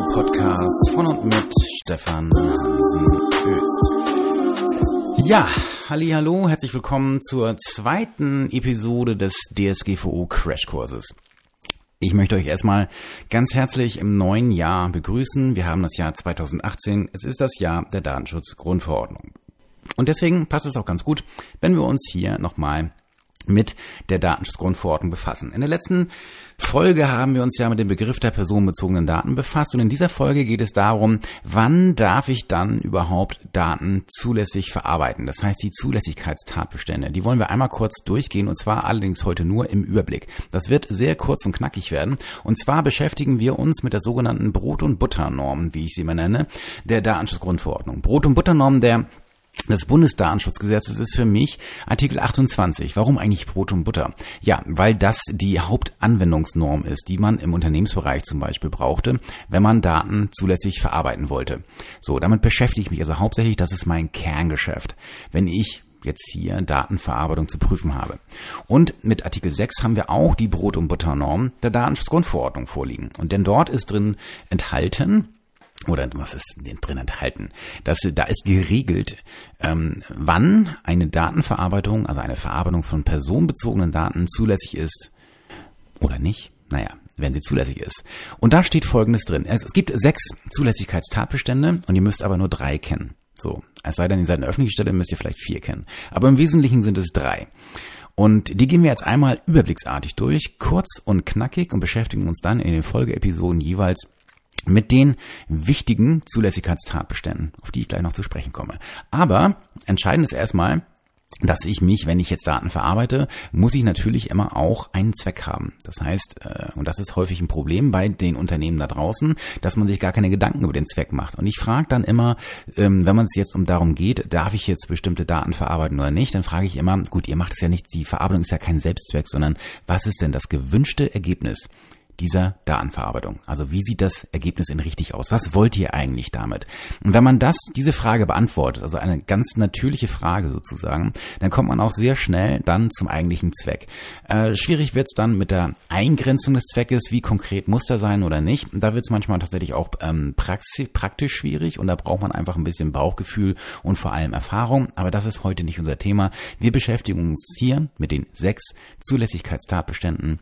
Datenschutzguru-Podcast von und mit Stefan Hansen Öst. Ja, hallo, herzlich willkommen zur zweiten Episode des DSGVO Crashkurses. Ich möchte euch erstmal ganz herzlich im neuen Jahr begrüßen. Wir haben das Jahr 2018. Es ist das Jahr der Datenschutzgrundverordnung. Und deswegen passt es auch ganz gut, wenn wir uns hier nochmal mit der Datenschutzgrundverordnung befassen. In der letzten Folge haben wir uns ja mit dem Begriff der personenbezogenen Daten befasst und in dieser Folge geht es darum, wann darf ich dann überhaupt Daten zulässig verarbeiten? Das heißt, die Zulässigkeitstatbestände, die wollen wir einmal kurz durchgehen und zwar allerdings heute nur im Überblick. Das wird sehr kurz und knackig werden und zwar beschäftigen wir uns mit der sogenannten Brot- und Butternorm, wie ich sie mal nenne, der Datenschutzgrundverordnung. Brot- und Butternorm der des Bundesdatenschutzgesetzes ist für mich Artikel 28. Warum eigentlich Brot und Butter? Ja, weil das die Hauptanwendungsnorm ist, die man im Unternehmensbereich zum Beispiel brauchte, wenn man Daten zulässig verarbeiten wollte. So, damit beschäftige ich mich also hauptsächlich, das ist mein Kerngeschäft. Wenn ich jetzt hier Datenverarbeitung zu prüfen habe. Und mit Artikel 6 haben wir auch die Brot- und Butternorm der Datenschutzgrundverordnung vorliegen. Und denn dort ist drin enthalten, oder was ist drin enthalten? Das, da ist geregelt, ähm, wann eine Datenverarbeitung, also eine Verarbeitung von personenbezogenen Daten zulässig ist oder nicht. Naja, wenn sie zulässig ist. Und da steht Folgendes drin. Es, es gibt sechs Zulässigkeitstatbestände und ihr müsst aber nur drei kennen. So, es sei denn, ihr seid eine öffentliche Stelle, müsst ihr vielleicht vier kennen. Aber im Wesentlichen sind es drei. Und die gehen wir jetzt einmal überblicksartig durch, kurz und knackig und beschäftigen uns dann in den Folgeepisoden jeweils mit den wichtigen Zulässigkeitstatbeständen, auf die ich gleich noch zu sprechen komme. Aber entscheidend ist erstmal, dass ich mich, wenn ich jetzt Daten verarbeite, muss ich natürlich immer auch einen Zweck haben. Das heißt, äh, und das ist häufig ein Problem bei den Unternehmen da draußen, dass man sich gar keine Gedanken über den Zweck macht. Und ich frage dann immer, ähm, wenn man es jetzt um darum geht, darf ich jetzt bestimmte Daten verarbeiten oder nicht, dann frage ich immer, gut, ihr macht es ja nicht, die Verarbeitung ist ja kein Selbstzweck, sondern was ist denn das gewünschte Ergebnis? Dieser Datenverarbeitung. Also wie sieht das Ergebnis in richtig aus? Was wollt ihr eigentlich damit? Und wenn man das, diese Frage beantwortet, also eine ganz natürliche Frage sozusagen, dann kommt man auch sehr schnell dann zum eigentlichen Zweck. Äh, schwierig wird es dann mit der Eingrenzung des Zweckes, wie konkret muss der sein oder nicht. Da wird es manchmal tatsächlich auch ähm, praktisch schwierig und da braucht man einfach ein bisschen Bauchgefühl und vor allem Erfahrung. Aber das ist heute nicht unser Thema. Wir beschäftigen uns hier mit den sechs Zulässigkeitstatbeständen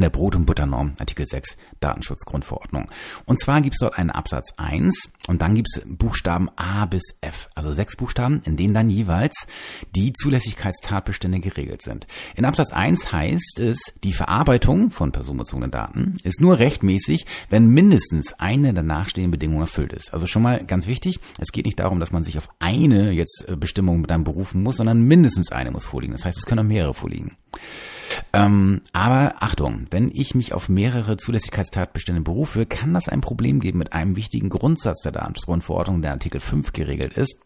der Brot- und Butternorm, Artikel 6 Datenschutzgrundverordnung. Und zwar gibt es dort einen Absatz 1 und dann gibt es Buchstaben A bis F, also sechs Buchstaben, in denen dann jeweils die Zulässigkeitstatbestände geregelt sind. In Absatz 1 heißt es, die Verarbeitung von personenbezogenen Daten ist nur rechtmäßig, wenn mindestens eine der nachstehenden Bedingungen erfüllt ist. Also schon mal ganz wichtig, es geht nicht darum, dass man sich auf eine jetzt äh, Bestimmung mit einem berufen muss, sondern mindestens eine muss vorliegen. Das heißt, es können auch mehrere vorliegen. Ähm, aber Achtung, wenn ich mich auf mehrere Zulässigkeitstatbestände berufe, kann das ein Problem geben mit einem wichtigen Grundsatz der Datenschutzgrundverordnung, der Artikel 5 geregelt ist,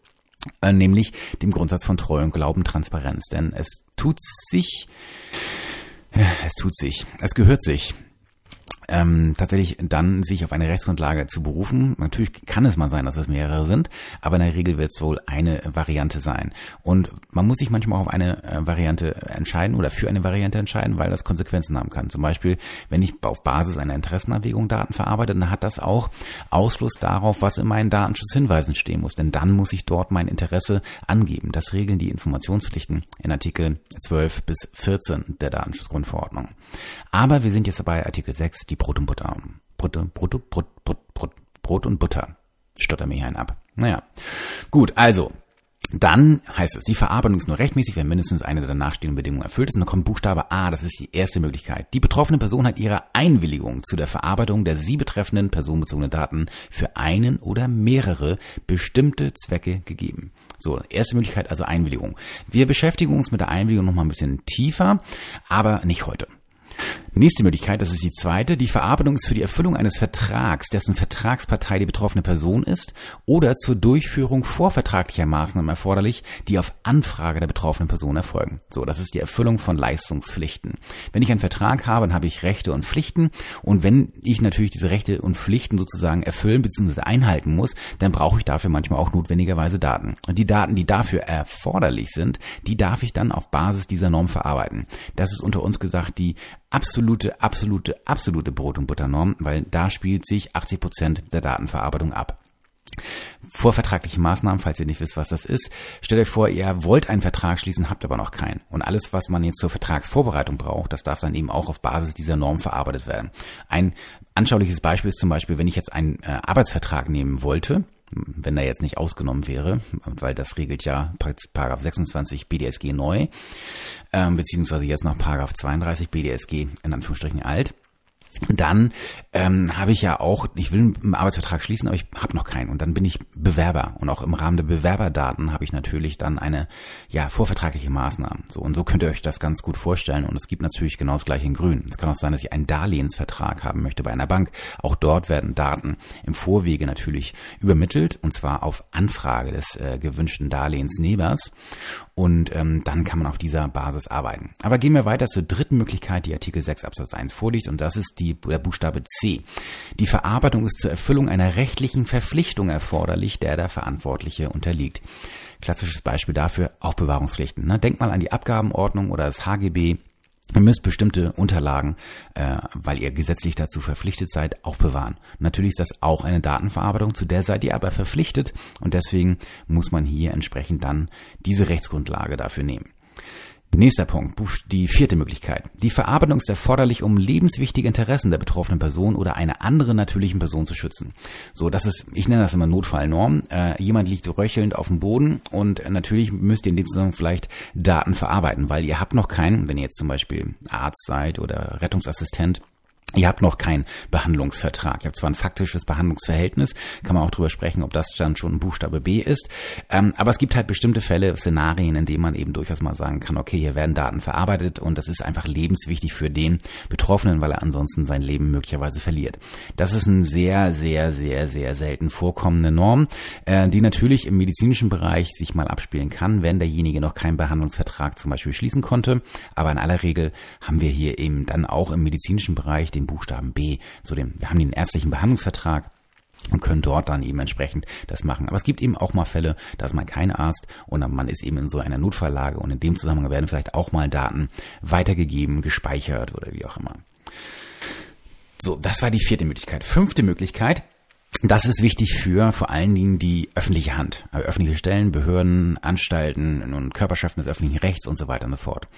äh, nämlich dem Grundsatz von Treu und Glauben, Transparenz. Denn es tut sich, es tut sich, es gehört sich, ähm, tatsächlich dann sich auf eine Rechtsgrundlage zu berufen. Natürlich kann es mal sein, dass es mehrere sind, aber in der Regel wird es wohl eine Variante sein. Und man muss sich manchmal auch auf eine äh, Variante entscheiden oder für eine Variante entscheiden, weil das Konsequenzen haben kann. Zum Beispiel, wenn ich auf Basis einer Interessenabwägung Daten verarbeite, dann hat das auch Ausfluss darauf, was in meinen Datenschutzhinweisen stehen muss. Denn dann muss ich dort mein Interesse angeben. Das regeln die Informationspflichten in Artikel 12 bis 14 der Datenschutzgrundverordnung. Aber wir sind jetzt bei Artikel 6, die Brot und Butter. Brot, Brot, Brot, Brot, Brot, Brot und Butter. Stotter mir hier einen ab. Naja. Gut, also. Dann heißt es, die Verarbeitung ist nur rechtmäßig, wenn mindestens eine der nachstehenden Bedingungen erfüllt ist. Und dann kommt Buchstabe A, das ist die erste Möglichkeit. Die betroffene Person hat ihre Einwilligung zu der Verarbeitung der sie betreffenden personenbezogenen Daten für einen oder mehrere bestimmte Zwecke gegeben. So, erste Möglichkeit also Einwilligung. Wir beschäftigen uns mit der Einwilligung nochmal ein bisschen tiefer, aber nicht heute. Nächste Möglichkeit, das ist die zweite, die Verarbeitung ist für die Erfüllung eines Vertrags, dessen Vertragspartei die betroffene Person ist, oder zur Durchführung vorvertraglicher Maßnahmen erforderlich, die auf Anfrage der betroffenen Person erfolgen. So, das ist die Erfüllung von Leistungspflichten. Wenn ich einen Vertrag habe, dann habe ich Rechte und Pflichten und wenn ich natürlich diese Rechte und Pflichten sozusagen erfüllen bzw. einhalten muss, dann brauche ich dafür manchmal auch notwendigerweise Daten. Und die Daten, die dafür erforderlich sind, die darf ich dann auf Basis dieser Norm verarbeiten. Das ist unter uns gesagt die absolute, absolute, absolute Brot- und Butternorm, weil da spielt sich 80 Prozent der Datenverarbeitung ab. Vorvertragliche Maßnahmen, falls ihr nicht wisst, was das ist. Stellt euch vor, ihr wollt einen Vertrag schließen, habt aber noch keinen. Und alles, was man jetzt zur Vertragsvorbereitung braucht, das darf dann eben auch auf Basis dieser Norm verarbeitet werden. Ein anschauliches Beispiel ist zum Beispiel, wenn ich jetzt einen äh, Arbeitsvertrag nehmen wollte, wenn er jetzt nicht ausgenommen wäre, weil das regelt ja Paragraph 26 BDSG neu, ähm, beziehungsweise jetzt noch Paragraph 32 BDSG in Anführungsstrichen alt dann ähm, habe ich ja auch, ich will einen Arbeitsvertrag schließen, aber ich habe noch keinen. Und dann bin ich Bewerber. Und auch im Rahmen der Bewerberdaten habe ich natürlich dann eine ja vorvertragliche Maßnahme. So und so könnt ihr euch das ganz gut vorstellen. Und es gibt natürlich genau das gleiche in Grün. Es kann auch sein, dass ich einen Darlehensvertrag haben möchte bei einer Bank. Auch dort werden Daten im Vorwege natürlich übermittelt und zwar auf Anfrage des äh, gewünschten Darlehensnehmers. Und ähm, dann kann man auf dieser Basis arbeiten. Aber gehen wir weiter zur dritten Möglichkeit, die Artikel 6 Absatz 1 vorliegt. Und das ist die, der Buchstabe C. Die Verarbeitung ist zur Erfüllung einer rechtlichen Verpflichtung erforderlich, der der Verantwortliche unterliegt. Klassisches Beispiel dafür Aufbewahrungspflichten. Ne? Denkt mal an die Abgabenordnung oder das HGB. Ihr müsst bestimmte Unterlagen, äh, weil ihr gesetzlich dazu verpflichtet seid, aufbewahren. Natürlich ist das auch eine Datenverarbeitung, zu der seid ihr aber verpflichtet und deswegen muss man hier entsprechend dann diese Rechtsgrundlage dafür nehmen. Nächster Punkt, die vierte Möglichkeit. Die Verarbeitung ist erforderlich, um lebenswichtige Interessen der betroffenen Person oder einer anderen natürlichen Person zu schützen. So, das ist, ich nenne das immer Notfallnorm. Äh, jemand liegt röchelnd auf dem Boden und natürlich müsst ihr in dem Zusammenhang vielleicht Daten verarbeiten, weil ihr habt noch keinen, wenn ihr jetzt zum Beispiel Arzt seid oder Rettungsassistent, Ihr habt noch keinen Behandlungsvertrag. Ihr habt zwar ein faktisches Behandlungsverhältnis, kann man auch drüber sprechen, ob das dann schon Buchstabe B ist. Ähm, aber es gibt halt bestimmte Fälle, Szenarien, in denen man eben durchaus mal sagen kann, okay, hier werden Daten verarbeitet und das ist einfach lebenswichtig für den Betroffenen, weil er ansonsten sein Leben möglicherweise verliert. Das ist eine sehr, sehr, sehr, sehr selten vorkommende Norm, äh, die natürlich im medizinischen Bereich sich mal abspielen kann, wenn derjenige noch keinen Behandlungsvertrag zum Beispiel schließen konnte. Aber in aller Regel haben wir hier eben dann auch im medizinischen Bereich den Buchstaben B, so dem, wir haben den ärztlichen Behandlungsvertrag und können dort dann eben entsprechend das machen. Aber es gibt eben auch mal Fälle, da ist man kein Arzt und man ist eben in so einer Notfalllage und in dem Zusammenhang werden vielleicht auch mal Daten weitergegeben, gespeichert oder wie auch immer. So, das war die vierte Möglichkeit. Fünfte Möglichkeit, das ist wichtig für vor allen Dingen die öffentliche Hand, also öffentliche Stellen, Behörden, Anstalten und Körperschaften des öffentlichen Rechts und so weiter und so fort.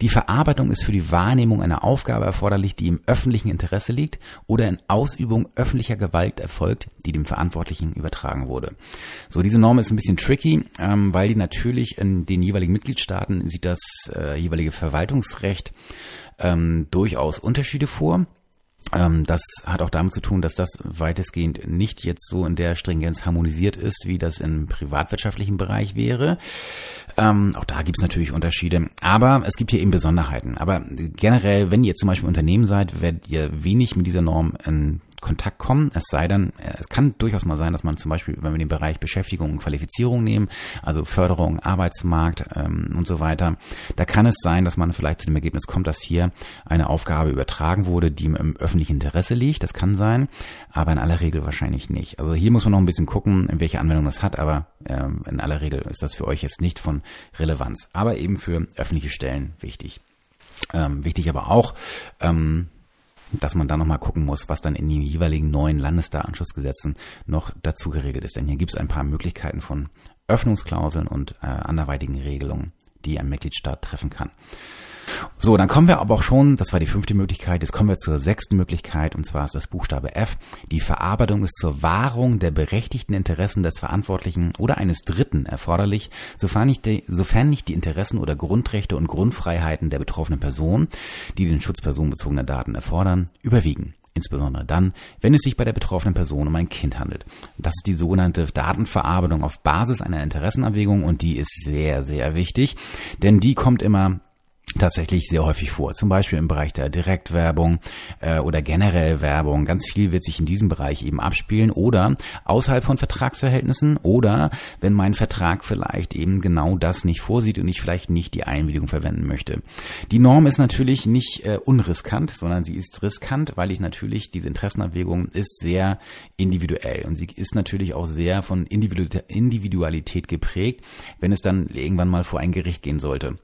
Die Verarbeitung ist für die Wahrnehmung einer Aufgabe erforderlich, die im öffentlichen Interesse liegt oder in Ausübung öffentlicher Gewalt erfolgt, die dem Verantwortlichen übertragen wurde. So, diese Norm ist ein bisschen tricky, ähm, weil die natürlich in den jeweiligen Mitgliedstaaten sieht das äh, jeweilige Verwaltungsrecht ähm, durchaus Unterschiede vor. Ähm, das hat auch damit zu tun, dass das weitestgehend nicht jetzt so in der Stringenz harmonisiert ist, wie das im privatwirtschaftlichen Bereich wäre. Ähm, auch da gibt es natürlich Unterschiede, aber es gibt hier eben Besonderheiten. Aber generell, wenn ihr zum Beispiel Unternehmen seid, werdet ihr wenig mit dieser Norm in Kontakt kommen. Es sei denn, äh, es kann durchaus mal sein, dass man zum Beispiel, wenn wir den Bereich Beschäftigung und Qualifizierung nehmen, also Förderung, Arbeitsmarkt ähm, und so weiter, da kann es sein, dass man vielleicht zu dem Ergebnis kommt, dass hier eine Aufgabe übertragen wurde, die im öffentlichen Interesse liegt. Das kann sein, aber in aller Regel wahrscheinlich nicht. Also hier muss man noch ein bisschen gucken, in welche Anwendung das hat, aber ähm, in aller Regel ist das für euch jetzt nicht von Relevanz, aber eben für öffentliche Stellen wichtig. Ähm, wichtig aber auch, ähm, dass man da nochmal gucken muss, was dann in den jeweiligen neuen Landesdatenschutzgesetzen noch dazu geregelt ist. Denn hier gibt es ein paar Möglichkeiten von Öffnungsklauseln und äh, anderweitigen Regelungen, die ein Mitgliedstaat treffen kann. So, dann kommen wir aber auch schon, das war die fünfte Möglichkeit, jetzt kommen wir zur sechsten Möglichkeit und zwar ist das Buchstabe F. Die Verarbeitung ist zur Wahrung der berechtigten Interessen des Verantwortlichen oder eines Dritten erforderlich, sofern nicht die, sofern nicht die Interessen oder Grundrechte und Grundfreiheiten der betroffenen Person, die den Schutz personenbezogener Daten erfordern, überwiegen insbesondere dann, wenn es sich bei der betroffenen Person um ein Kind handelt. Das ist die sogenannte Datenverarbeitung auf Basis einer Interessenabwägung und die ist sehr, sehr wichtig, denn die kommt immer tatsächlich sehr häufig vor. Zum Beispiel im Bereich der Direktwerbung äh, oder generell Werbung. Ganz viel wird sich in diesem Bereich eben abspielen oder außerhalb von Vertragsverhältnissen oder wenn mein Vertrag vielleicht eben genau das nicht vorsieht und ich vielleicht nicht die Einwilligung verwenden möchte. Die Norm ist natürlich nicht äh, unriskant, sondern sie ist riskant, weil ich natürlich diese Interessenabwägung ist sehr individuell und sie ist natürlich auch sehr von Individualität geprägt, wenn es dann irgendwann mal vor ein Gericht gehen sollte.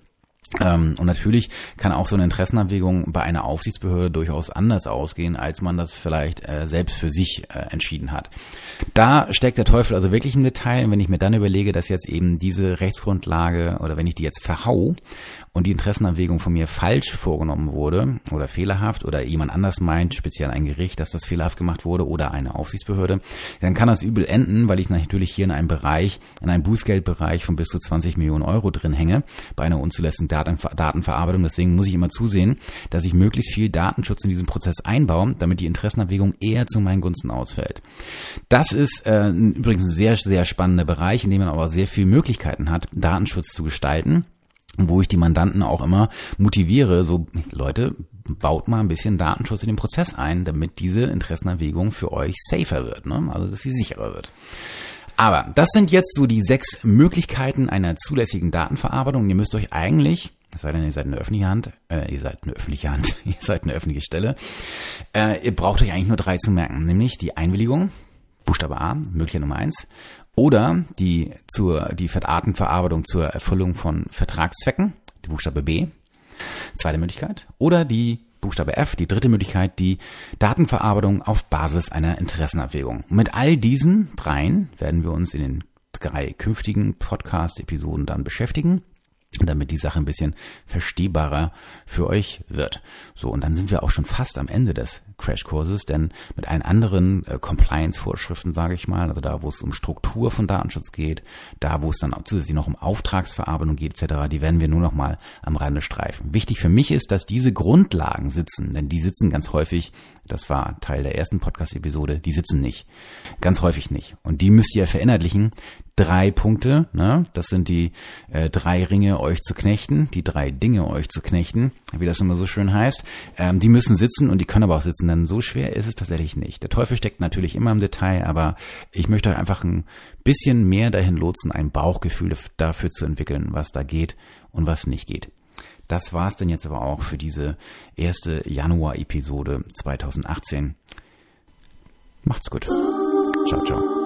Ähm, und natürlich kann auch so eine Interessenabwägung bei einer Aufsichtsbehörde durchaus anders ausgehen, als man das vielleicht äh, selbst für sich äh, entschieden hat. Da steckt der Teufel also wirklich im Detail. wenn ich mir dann überlege, dass jetzt eben diese Rechtsgrundlage oder wenn ich die jetzt verhau und die Interessenabwägung von mir falsch vorgenommen wurde oder fehlerhaft oder jemand anders meint, speziell ein Gericht, dass das fehlerhaft gemacht wurde oder eine Aufsichtsbehörde, dann kann das übel enden, weil ich natürlich hier in einem Bereich, in einem Bußgeldbereich von bis zu 20 Millionen Euro drin hänge bei einer unzulässigen Datenverarbeitung. Deswegen muss ich immer zusehen, dass ich möglichst viel Datenschutz in diesen Prozess einbaue, damit die Interessenabwägung eher zu meinen Gunsten ausfällt. Das ist äh, übrigens ein sehr, sehr spannender Bereich, in dem man aber sehr viele Möglichkeiten hat, Datenschutz zu gestalten wo ich die Mandanten auch immer motiviere, so Leute, baut mal ein bisschen Datenschutz in den Prozess ein, damit diese Interessenabwägung für euch safer wird, ne? also dass sie sicherer wird. Aber das sind jetzt so die sechs Möglichkeiten einer zulässigen Datenverarbeitung. Ihr müsst euch eigentlich, es sei denn, ihr seid eine öffentliche Hand, äh, ihr seid eine öffentliche Hand, ihr seid eine öffentliche Stelle, äh, ihr braucht euch eigentlich nur drei zu merken, nämlich die Einwilligung, Buchstabe A, Möglichkeit Nummer eins, oder die zur die Datenverarbeitung zur Erfüllung von Vertragszwecken, die Buchstabe B, zweite Möglichkeit, oder die Buchstabe F, die dritte Möglichkeit, die Datenverarbeitung auf Basis einer Interessenabwägung. mit all diesen dreien werden wir uns in den drei künftigen Podcast-Episoden dann beschäftigen damit die Sache ein bisschen verstehbarer für euch wird. So, und dann sind wir auch schon fast am Ende des Crashkurses, denn mit allen anderen äh, Compliance-Vorschriften, sage ich mal, also da, wo es um Struktur von Datenschutz geht, da, wo es dann auch zusätzlich noch um Auftragsverarbeitung geht, etc., die werden wir nur noch mal am Rande streifen. Wichtig für mich ist, dass diese Grundlagen sitzen, denn die sitzen ganz häufig, das war Teil der ersten Podcast-Episode, die sitzen nicht. Ganz häufig nicht. Und die müsst ihr verinnerlichen, drei Punkte. Ne? Das sind die äh, drei Ringe, euch zu knechten, die drei Dinge, euch zu knechten, wie das immer so schön heißt. Ähm, die müssen sitzen und die können aber auch sitzen, denn so schwer ist es tatsächlich nicht. Der Teufel steckt natürlich immer im Detail, aber ich möchte euch einfach ein bisschen mehr dahin lotsen, ein Bauchgefühl dafür zu entwickeln, was da geht und was nicht geht. Das war's denn jetzt aber auch für diese erste Januar-Episode 2018. Macht's gut. Ciao, ciao.